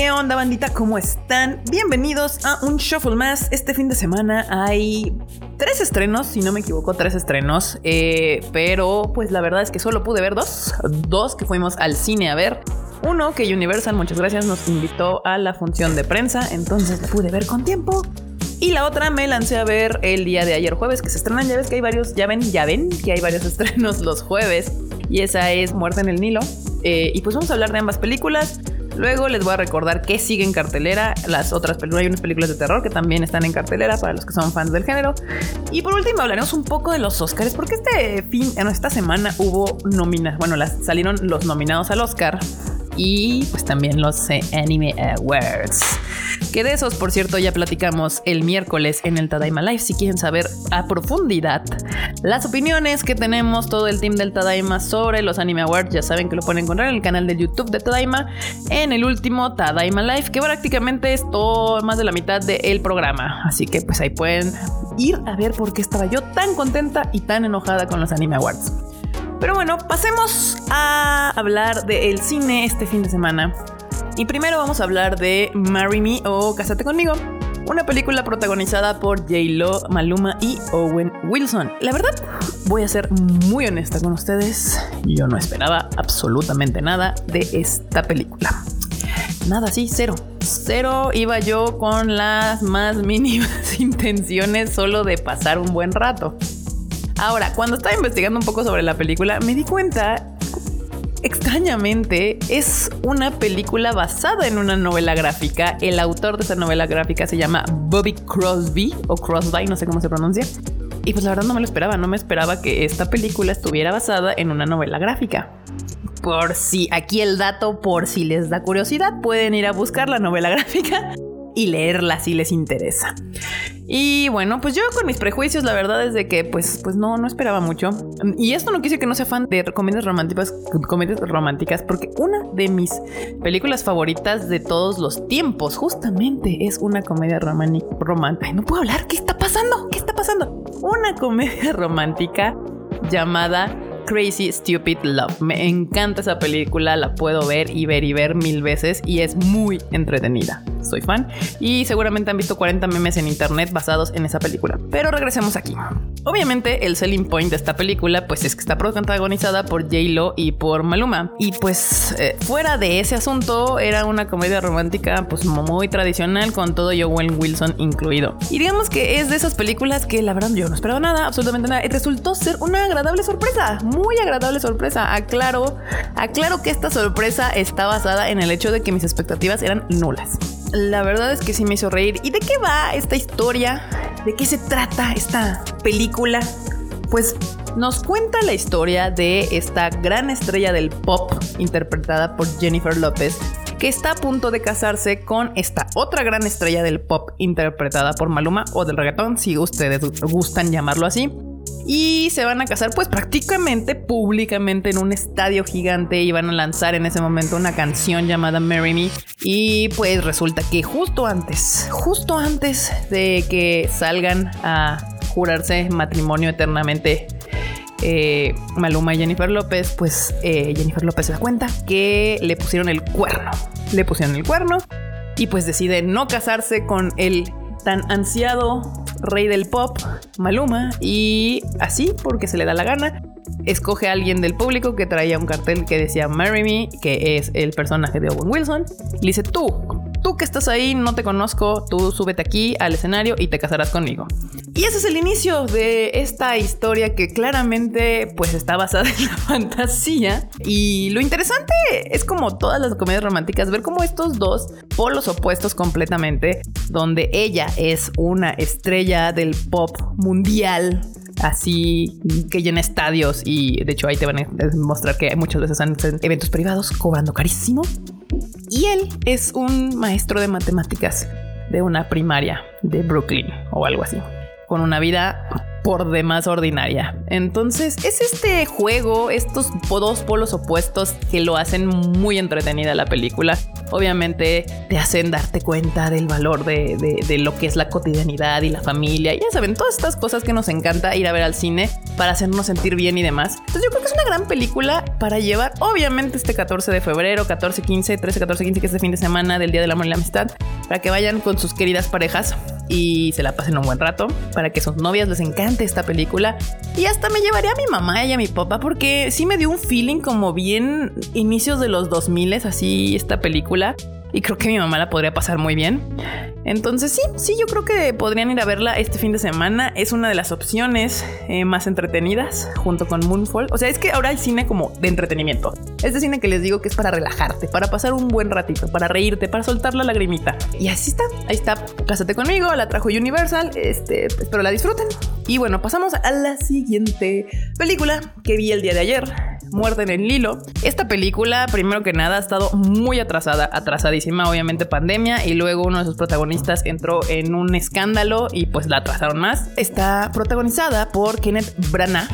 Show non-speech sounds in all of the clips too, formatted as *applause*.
¿Qué onda bandita? ¿Cómo están? Bienvenidos a un Shuffle más. Este fin de semana hay tres estrenos, si no me equivoco, tres estrenos. Eh, pero pues la verdad es que solo pude ver dos. Dos que fuimos al cine a ver. Uno que Universal, muchas gracias, nos invitó a la función de prensa, entonces la pude ver con tiempo. Y la otra me lancé a ver el día de ayer jueves, que se estrenan, ya ves que hay varios, ya ven, ya ven que hay varios *laughs* estrenos los jueves. Y esa es Muerte en el Nilo. Eh, y pues vamos a hablar de ambas películas. Luego les voy a recordar que sigue en cartelera las otras películas. Hay unas películas de terror que también están en cartelera para los que son fans del género. Y por último hablaremos un poco de los Oscars, porque este fin, esta semana hubo nominadas. Bueno, salieron los nominados al Oscar y pues también los Anime Awards. Que de esos, por cierto, ya platicamos el miércoles en el Tadaima Live. Si quieren saber a profundidad las opiniones que tenemos todo el team del Tadaima sobre los Anime Awards, ya saben que lo pueden encontrar en el canal de YouTube de Tadaima en el último Tadaima Live, que prácticamente es todo más de la mitad del programa. Así que pues ahí pueden ir a ver por qué estaba yo tan contenta y tan enojada con los Anime Awards. Pero bueno, pasemos a hablar del cine este fin de semana. Y primero vamos a hablar de Marry Me o Cásate conmigo, una película protagonizada por J-Lo, Maluma y Owen Wilson. La verdad, voy a ser muy honesta con ustedes, yo no esperaba absolutamente nada de esta película. Nada, sí, cero. Cero iba yo con las más mínimas *laughs* intenciones solo de pasar un buen rato. Ahora, cuando estaba investigando un poco sobre la película, me di cuenta, extrañamente, es una película basada en una novela gráfica. El autor de esa novela gráfica se llama Bobby Crosby o Crosby, no sé cómo se pronuncia. Y pues la verdad no me lo esperaba, no me esperaba que esta película estuviera basada en una novela gráfica. Por si aquí el dato, por si les da curiosidad, pueden ir a buscar la novela gráfica y leerla si les interesa. Y bueno, pues yo con mis prejuicios, la verdad es que pues, pues no, no esperaba mucho. Y esto no quise que no sea fan de comedias románticas, comedias románticas, porque una de mis películas favoritas de todos los tiempos justamente es una comedia romántica. No puedo hablar, ¿qué está pasando? ¿Qué está pasando? Una comedia *laughs* romántica llamada Crazy Stupid Love. Me encanta esa película, la puedo ver y ver y ver mil veces y es muy entretenida. Soy fan y seguramente han visto 40 memes en internet basados en esa película. Pero regresemos aquí. Obviamente el selling point de esta película pues es que está protagonizada por J-Lo y por Maluma. Y pues eh, fuera de ese asunto era una comedia romántica pues muy tradicional con todo Owen Wilson incluido. Y digamos que es de esas películas que la verdad yo no esperaba nada, absolutamente nada. Y resultó ser una agradable sorpresa muy agradable sorpresa. Aclaro, aclaro que esta sorpresa está basada en el hecho de que mis expectativas eran nulas. La verdad es que sí me hizo reír. ¿Y de qué va esta historia? ¿De qué se trata esta película? Pues nos cuenta la historia de esta gran estrella del pop interpretada por Jennifer López que está a punto de casarse con esta otra gran estrella del pop interpretada por Maluma o del reggaetón, si ustedes gustan llamarlo así y se van a casar pues prácticamente públicamente en un estadio gigante y van a lanzar en ese momento una canción llamada Marry Me y pues resulta que justo antes, justo antes de que salgan a jurarse matrimonio eternamente eh, Maluma y Jennifer López, pues eh, Jennifer López se da cuenta que le pusieron el cuerno. Le pusieron el cuerno y pues decide no casarse con el tan ansiado rey del pop, Maluma, y así, porque se le da la gana, escoge a alguien del público que traía un cartel que decía Marry Me, que es el personaje de Owen Wilson, y dice, tú, tú que estás ahí, no te conozco, tú súbete aquí al escenario y te casarás conmigo. Y ese es el inicio de esta historia que claramente pues está basada en la *laughs* fantasía. Y lo interesante es como todas las comedias románticas, ver cómo estos dos polos opuestos completamente, donde ella es una estrella del pop mundial, así que llena estadios y de hecho ahí te van a mostrar que muchas veces han eventos privados cobrando carísimo. Y él es un maestro de matemáticas de una primaria de Brooklyn o algo así con una vida por demás ordinaria. Entonces es este juego, estos dos polos opuestos que lo hacen muy entretenida la película. Obviamente te hacen darte cuenta del valor de, lo que es la cotidianidad y la familia. Ya saben, todas estas cosas que nos encanta ir a ver al cine. para hacernos sentir bien y demás. Entonces yo creo que es una gran película para llevar, obviamente, este 14 de febrero, 14, 15, 13, 14, 15, que es este fin de semana del Día del Amor y la Amistad, para que vayan con sus queridas parejas y se la pasen un buen rato, para que sus novias les encante esta película. Y hasta me llevaría a mi mamá y a mi papá, porque sí me dio un feeling como bien inicios de los 2000, así esta película y creo que mi mamá la podría pasar muy bien. Entonces sí, sí, yo creo que podrían ir a verla este fin de semana. Es una de las opciones eh, más entretenidas junto con Moonfall. O sea, es que ahora hay cine como de entretenimiento. Es de cine que les digo que es para relajarte, para pasar un buen ratito, para reírte, para soltar la lagrimita. Y así está, ahí está. Cásate conmigo, la trajo Universal. Este, espero la disfruten. Y bueno, pasamos a la siguiente película que vi el día de ayer. Muerte en el Lilo. Esta película, primero que nada, ha estado muy atrasada, atrasadísima, obviamente pandemia, y luego uno de sus protagonistas entró en un escándalo y pues la atrasaron más. Está protagonizada por Kenneth Branagh.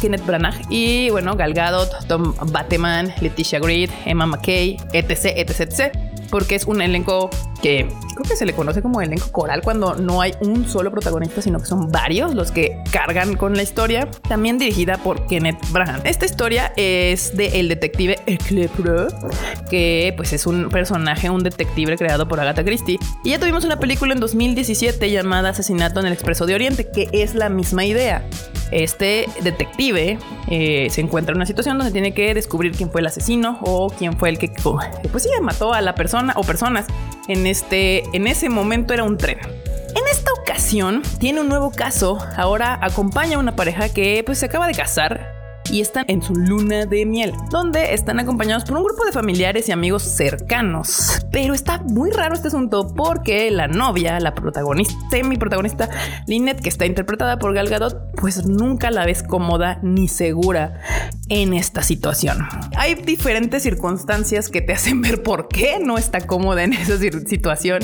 Kenneth Branagh y bueno, Gal Gadot, Tom Bateman, Leticia Grid, Emma McKay, etc, etc, etc porque es un elenco que creo que se le conoce como elenco coral cuando no hay un solo protagonista, sino que son varios los que cargan con la historia. También dirigida por Kenneth Branagh. Esta historia es de el detective Eclepre, que pues es un personaje, un detective creado por Agatha Christie. Y ya tuvimos una película en 2017 llamada Asesinato en el Expreso de Oriente, que es la misma idea. Este detective eh, se encuentra en una situación donde tiene que descubrir quién fue el asesino o quién fue el que, pues sí, mató a la persona o personas. En este, en ese momento era un tren. En esta ocasión tiene un nuevo caso. Ahora acompaña a una pareja que pues se acaba de casar y están en su luna de miel, donde están acompañados por un grupo de familiares y amigos cercanos. Pero está muy raro este asunto porque la novia, la protagonista, semi protagonista, Lynette, que está interpretada por Gal Gadot, pues nunca la ves cómoda ni segura en esta situación. Hay diferentes circunstancias que te hacen ver por qué no está cómoda en esa situación.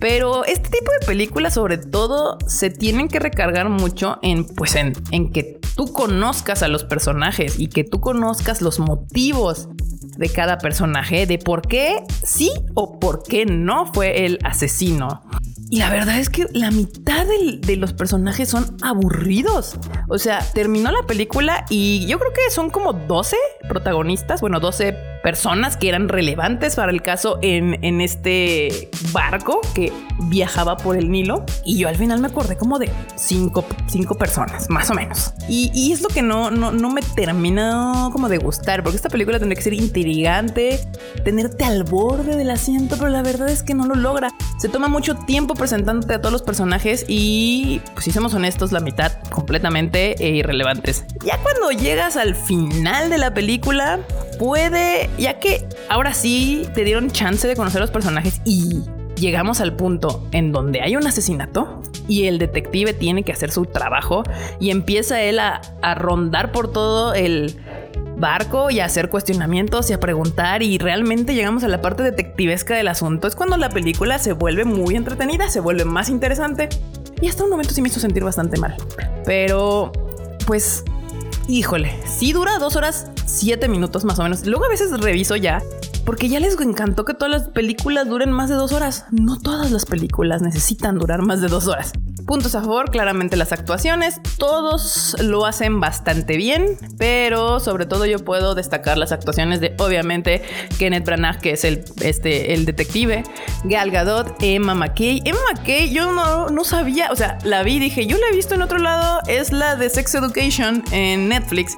Pero este tipo de películas, sobre todo, se tienen que recargar mucho en, pues, en, en que tú conozcas a los personajes y que tú conozcas los motivos de cada personaje, de por qué sí o por qué no fue el asesino. Y la verdad es que la mitad de, los personajes son aburridos. O sea, terminó la película y yo creo que son como 12 protagonistas, bueno, 12 personas que eran relevantes para el caso en, en este barco que viajaba por el Nilo. Y yo al final me acordé como de 5 cinco, personas, más o menos. Y, y, es lo que no, no, no me termina como de gustar, porque esta película tendría que ser intrigante, tenerte al borde del asiento, pero la verdad es que no lo logra. Se toma mucho tiempo presentándote a todos los personajes y, pues si somos honestos, la mitad completamente irrelevantes. Ya cuando llegas al final de la película, puede, ya que ahora sí te dieron chance de conocer los personajes y llegamos al punto en donde hay un asesinato y el detective tiene que hacer su trabajo y empieza él a, a rondar por todo el barco y a hacer cuestionamientos y a preguntar y realmente llegamos a la parte detectivesca del asunto. Es cuando la película se vuelve muy entretenida, se vuelve más interesante y hasta un momento sí me hizo sentir bastante mal. Pero, pues, híjole, sí dura dos horas, siete minutos más o menos. Luego a veces reviso ya porque ya les encantó que todas las películas duren más de dos horas. No todas las películas necesitan durar más de dos horas. Puntos a favor, claramente las actuaciones, todos lo hacen bastante bien, pero sobre todo yo puedo destacar las actuaciones de obviamente Kenneth Branagh, que es el, este, el detective, Gal Gadot, Emma McKay. Emma McKay yo no, no sabía, o sea, la vi, dije, yo la he visto en otro lado, es la de Sex Education en Netflix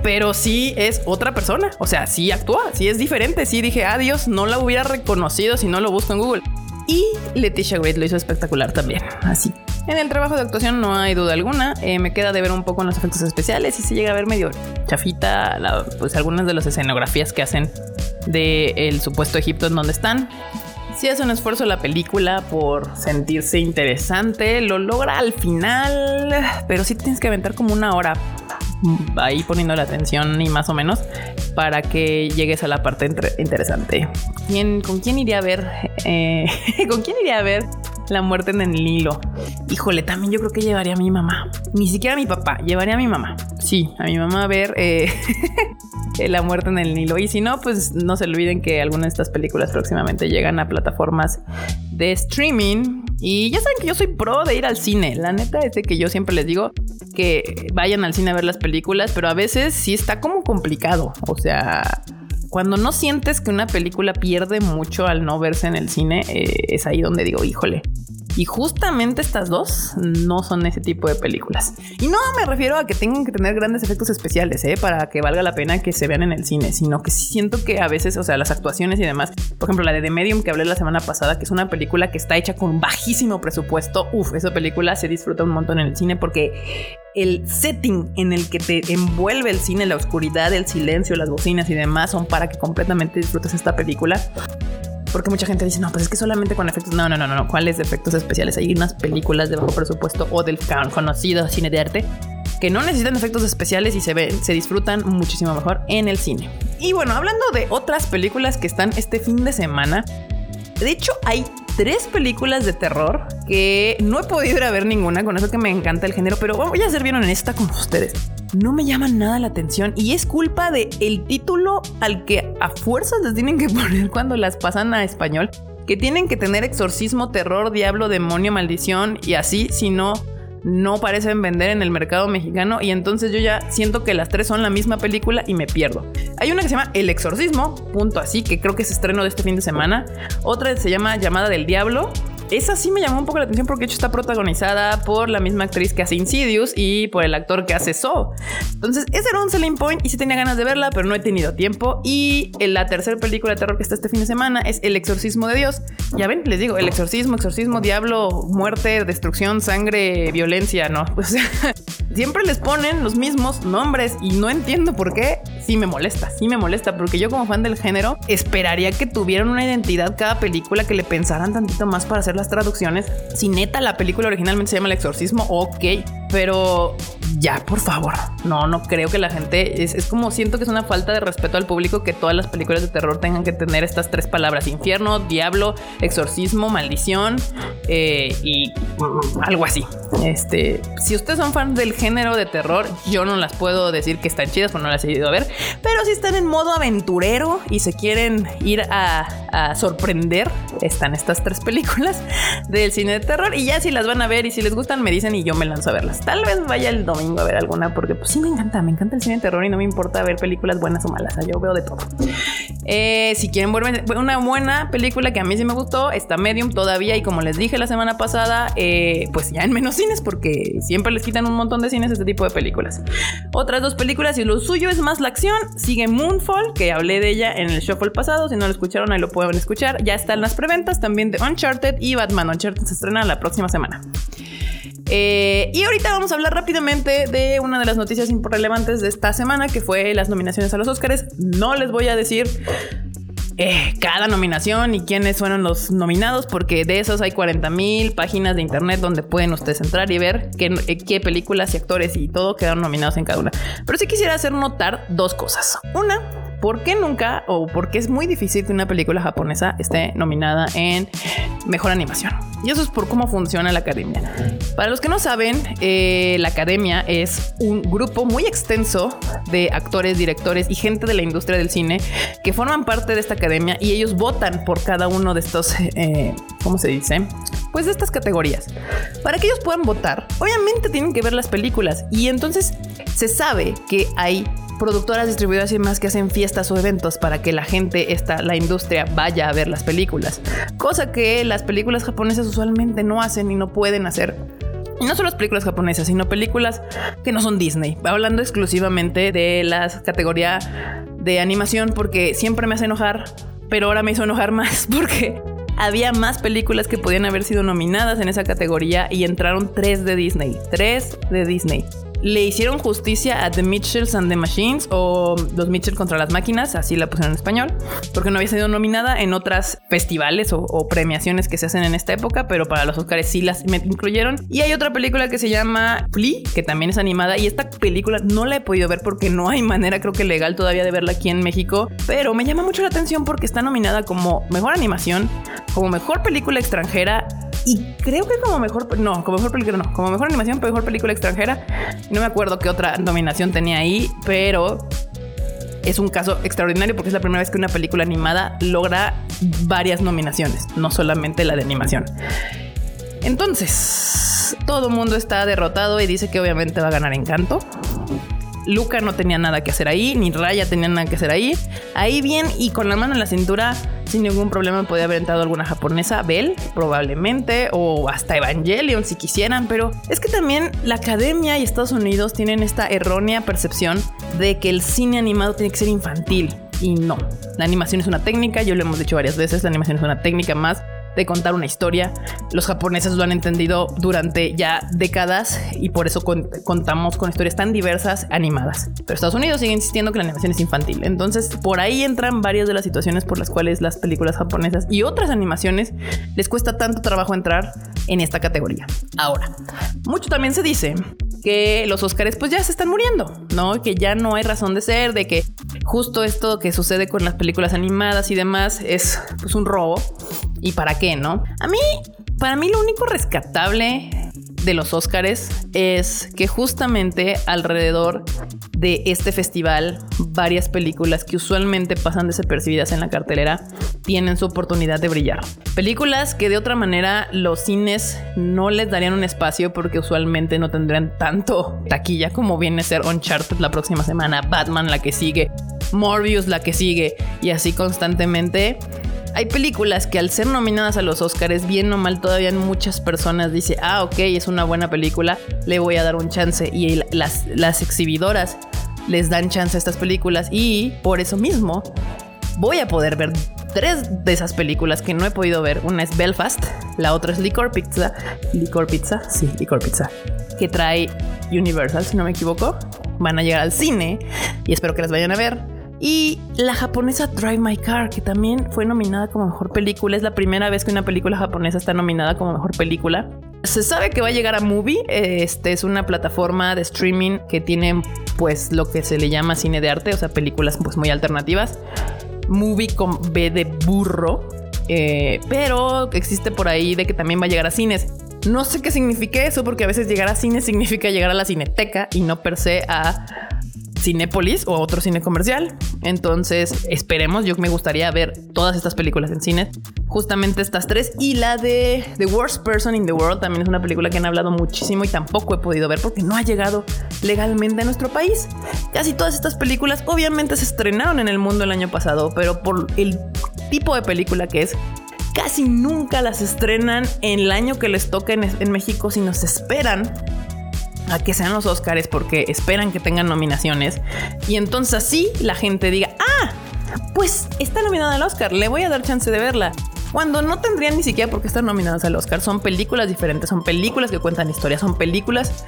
pero sí es otra persona. O sea, sí actúa, sí es diferente. Sí dije, adiós, no la hubiera reconocido si no lo busco en Google. Y Leticia Wright lo hizo espectacular también. Así en el trabajo de actuación no hay duda alguna. Eh, me queda de ver un poco en los efectos especiales y se llega a ver medio chafita, pues algunas de las escenografías que hacen del el supuesto Egipto en donde están. Si hace un esfuerzo la película por sentirse interesante, lo logra al final, pero sí tienes que aventar como una hora ahí poniendo la atención y más o menos para que llegues a la parte interesante. ¿Con quién iría a ver? Eh, *laughs* ¿Con quién iría a ver la muerte en el hilo. Híjole, también yo creo que llevaría a mi mamá. Ni siquiera a mi papá, llevaría a mi mamá. Sí, a mi mamá a ver eh, *laughs* La muerte en el Nilo. Y si no, pues no se olviden que algunas de estas películas próximamente llegan a plataformas de streaming Y ya saben que yo soy pro de ir al cine. La neta es de que yo siempre les digo que vayan al cine a ver las películas, pero a veces sí está como complicado. O sea, cuando no sientes que una película pierde mucho al no verse en el cine, eh, es ahí donde digo, híjole, y justamente estas dos no son ese tipo de películas. Y no me refiero a que tengan que tener grandes efectos especiales, ¿eh? Para que valga la pena que se vean en el cine, sino que siento que a veces, o sea, las actuaciones y demás, por ejemplo, la de The Medium que hablé la semana pasada, que es una película que está hecha con bajísimo presupuesto, uff, esa película se disfruta un montón en el cine porque el setting en el que te envuelve el cine, la oscuridad, el silencio, las bocinas y demás son para que completamente disfrutes esta película. Porque mucha gente dice, no, pues es que solamente con efectos. No, no, no, no. ¿Cuáles efectos especiales? Hay unas películas de bajo presupuesto o del conocido cine de arte que no necesitan efectos especiales y se ven, se disfrutan muchísimo mejor en el cine. Y bueno, hablando de otras películas que están este fin de semana, de hecho hay tres películas de terror que no he podido ir a ver ninguna, con eso que me encanta el género, pero voy a ser bien honesta con ustedes. No me llaman nada la atención y es culpa de el título al que a fuerzas les tienen que *laughs* poner cuando las pasan a español, que tienen que tener exorcismo, terror, diablo, demonio, maldición y así, si no no parecen vender en el mercado mexicano y entonces yo ya siento que las tres son la misma película y me pierdo. Hay una que se llama El Exorcismo, punto así, que creo que es estreno de este fin de semana. Otra se llama Llamada del Diablo esa sí me llamó un poco la atención porque de hecho está protagonizada por la misma actriz que hace Insidious y por el actor que hace So. Entonces, ese era un selling point y sí tenía ganas de verla, pero no he tenido tiempo. Y la tercera película de terror que está este fin de semana es El exorcismo de Dios. Ya ven, les digo, el exorcismo, exorcismo, diablo, muerte, destrucción, sangre, violencia, ¿no? *laughs* siempre les ponen los mismos nombres y no entiendo por qué. Sí me molesta, sí me molesta, porque yo como fan del género esperaría que tuvieran una identidad cada película, que le pensaran tantito más para hacer las traducciones. Si neta la película originalmente se llama El Exorcismo, ok, pero ya, por favor. No, no creo que la gente es, como siento que es una falta de respeto al público que todas las películas de terror tengan que tener estas tres palabras: infierno, diablo, exorcismo, maldición eh, y algo así. Este, si ustedes son fans del género de terror, yo no las puedo decir que están chidas, porque no las he ido a ver, pero si están en modo aventurero y se quieren ir a, a sorprender, están estas tres películas del cine de terror y ya si las van a ver y si les gustan me dicen y yo me lanzo a verlas. Tal vez vaya el domingo a ver alguna porque pues sí me encanta, me encanta el cine de terror y no me importa ver películas buenas o malas, yo veo de todo. Eh, si quieren ver una buena película que a mí sí me gustó, está Medium todavía y como les dije la semana pasada, eh, pues ya en menos cines porque siempre les quitan un montón de cines este tipo de películas. Otras dos películas y lo suyo es más la acción, sigue Moonfall, que hablé de ella en el shuffle pasado, si no lo escucharon ahí lo pueden escuchar, ya están las preventas también de Uncharted y Batman Uncharted se estrena la próxima semana. Eh, y ahorita vamos a hablar rápidamente de una de las noticias relevantes de esta semana, que fue las nominaciones a los Oscars. No les voy a decir eh, cada nominación y quiénes fueron los nominados, porque de esos hay 40 mil páginas de internet donde pueden ustedes entrar y ver eh, qué, películas y actores y todo quedaron nominados en cada una. Pero sí quisiera hacer notar dos cosas. Una, ¿por qué nunca o por qué es muy difícil que una película japonesa esté nominada en mejor animación? Y eso es por cómo funciona la academia. Para los que no saben, eh, la academia es un grupo muy extenso de actores, directores y gente de la industria del cine que forman parte de esta academia y ellos votan por cada uno de estos, eh, ¿cómo se dice? Pues de estas categorías. Para que ellos puedan votar, obviamente tienen que ver las películas y entonces se sabe que hay productoras, distribuidoras y demás que hacen fiestas o eventos para que la gente, esta, la industria, vaya a ver las películas. Cosa que las películas japonesas usualmente no hacen y no pueden hacer. Y no solo las películas japonesas, sino películas que no son Disney. Hablando exclusivamente de la categoría de animación, porque siempre me hace enojar, pero ahora me hizo enojar *laughs* más porque había más películas que podían haber sido nominadas en esa categoría y entraron tres de Disney. Tres de Disney le hicieron justicia a The Mitchells and the Machines o Los Mitchell contra las máquinas, así la pusieron en español, porque no había sido nominada en otras festivales o, premiaciones que se hacen en esta época, pero para los Oscars sí las incluyeron. Y hay otra película que se llama Flea, que también es animada, y esta película no la he podido ver porque no hay manera, creo que legal todavía de verla aquí en México, pero me llama mucho la atención porque está nominada como mejor animación, como mejor película extranjera y creo que como mejor, no, como mejor película, no, como mejor animación, pero mejor película extranjera. No me acuerdo qué otra nominación tenía ahí, pero es un caso extraordinario porque es la primera vez que una película animada logra varias nominaciones, no solamente la de animación. Entonces, todo el mundo está derrotado y dice que obviamente va a ganar Encanto. Luca no tenía nada que hacer ahí, ni Raya tenía nada que hacer ahí. Ahí bien y con la mano en la cintura, sin ningún problema, podía haber entrado alguna japonesa, Bell, probablemente, o hasta Evangelion si quisieran, pero es que también la academia y Estados Unidos tienen esta errónea percepción de que el cine animado tiene que ser infantil. Y no, la animación es una técnica, yo lo hemos dicho varias veces, la animación es una técnica más de contar una historia. Los japoneses lo han entendido durante ya décadas y por eso contamos con historias tan diversas animadas. Pero Estados Unidos sigue insistiendo que la animación es infantil. Entonces, por ahí entran varias de las situaciones por las cuales las películas japonesas y otras animaciones les cuesta tanto trabajo entrar en esta categoría. Ahora, mucho también se dice que los Oscars pues ya se están muriendo, ¿no? Que ya no hay razón de ser, de que justo esto que sucede con las películas animadas y demás es pues un robo. ¿Y para qué, no? A mí, para mí lo único rescatable de los Óscares es que justamente alrededor de este festival varias películas que usualmente pasan desapercibidas en la cartelera tienen su oportunidad de brillar. Películas que de otra manera los cines no les darían un espacio porque usualmente no tendrían tanto taquilla como viene a ser Uncharted la próxima semana, Batman la que sigue, Morbius la que sigue y así constantemente hay películas que al ser nominadas a los Oscars, bien o mal, todavía muchas personas dicen, ah, ok, es una buena película, le voy a dar un chance. Y las, las exhibidoras les dan chance a estas películas y por eso mismo voy a poder ver tres de esas películas que no he podido ver. Una es Belfast, la otra es Licor Pizza. Licor Pizza, sí, Licor Pizza. Que trae Universal, si no me equivoco. Van a llegar al cine y espero que las vayan a ver. Y la japonesa Drive My Car, que también fue nominada como mejor película. Es la primera vez que una película japonesa está nominada como mejor película. Se sabe que va a llegar a Movie. Este es una plataforma de streaming que tiene, pues, lo que se le llama cine de arte, o sea, películas pues muy alternativas. Movie con B de burro. Eh, pero existe por ahí de que también va a llegar a cines. No sé qué significa eso, porque a veces llegar a cine significa llegar a la cineteca y no per se a Cinépolis o otro cine comercial. Entonces, esperemos. Yo me gustaría ver todas estas películas en cine. Justamente estas tres. Y la de The Worst Person in the World también es una película que han hablado muchísimo y tampoco he podido ver porque no ha llegado legalmente a nuestro país. Casi todas estas películas obviamente se estrenaron en el mundo el año pasado, pero por el tipo de película que es, casi nunca las estrenan en el año que les toca en, en México, sino se esperan a que sean los Oscars porque esperan que tengan nominaciones. Y entonces así la gente diga, ah, pues está nominada al Oscar, le voy a dar chance de verla. Cuando no tendrían ni siquiera por qué estar nominadas al Oscar, son películas diferentes, son películas que cuentan historias, son películas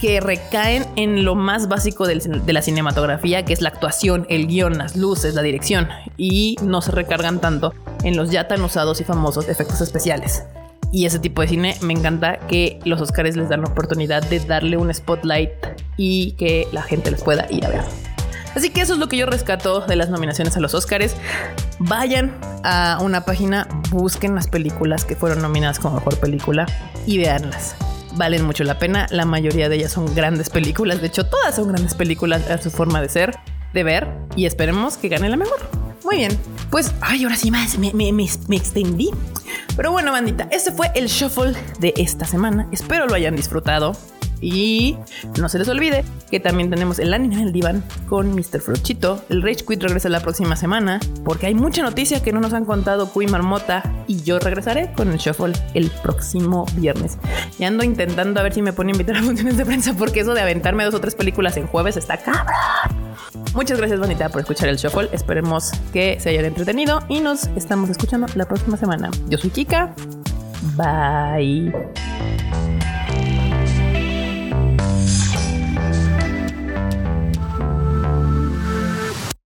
que recaen en lo más básico de la cinematografía, que es la actuación, el guion, las luces, la dirección, y no se recargan tanto en los ya tan usados y famosos efectos especiales y ese tipo de cine me encanta que los Oscars les dan la oportunidad de darle un spotlight y que la gente les pueda ir a ver. Así que eso es lo que yo rescato de las nominaciones a los Oscars. Vayan a una página, busquen las películas que fueron nominadas como mejor película y veanlas. Valen mucho la pena, la mayoría de ellas son grandes películas, de hecho todas son grandes películas a su forma de ser, de ver y esperemos que gane la mejor. Muy bien, pues, ay, ahora sí más, me, extendí. Pero bueno, bandita, este fue el shuffle de esta semana. Espero lo hayan disfrutado. Y no se les olvide que también tenemos el anime en el diván con Mr. Frochito. El Rage Quit regresa la próxima semana porque hay mucha noticia que no nos han contado Kui Marmota y yo regresaré con el Shuffle el próximo viernes. Y ando intentando a ver si me pone a invitar a funciones de prensa porque eso de aventarme dos o tres películas en jueves está cabrón. Muchas gracias, bonita, por escuchar el Shuffle. Esperemos que se hayan entretenido y nos estamos escuchando la próxima semana. Yo soy Kika. Bye.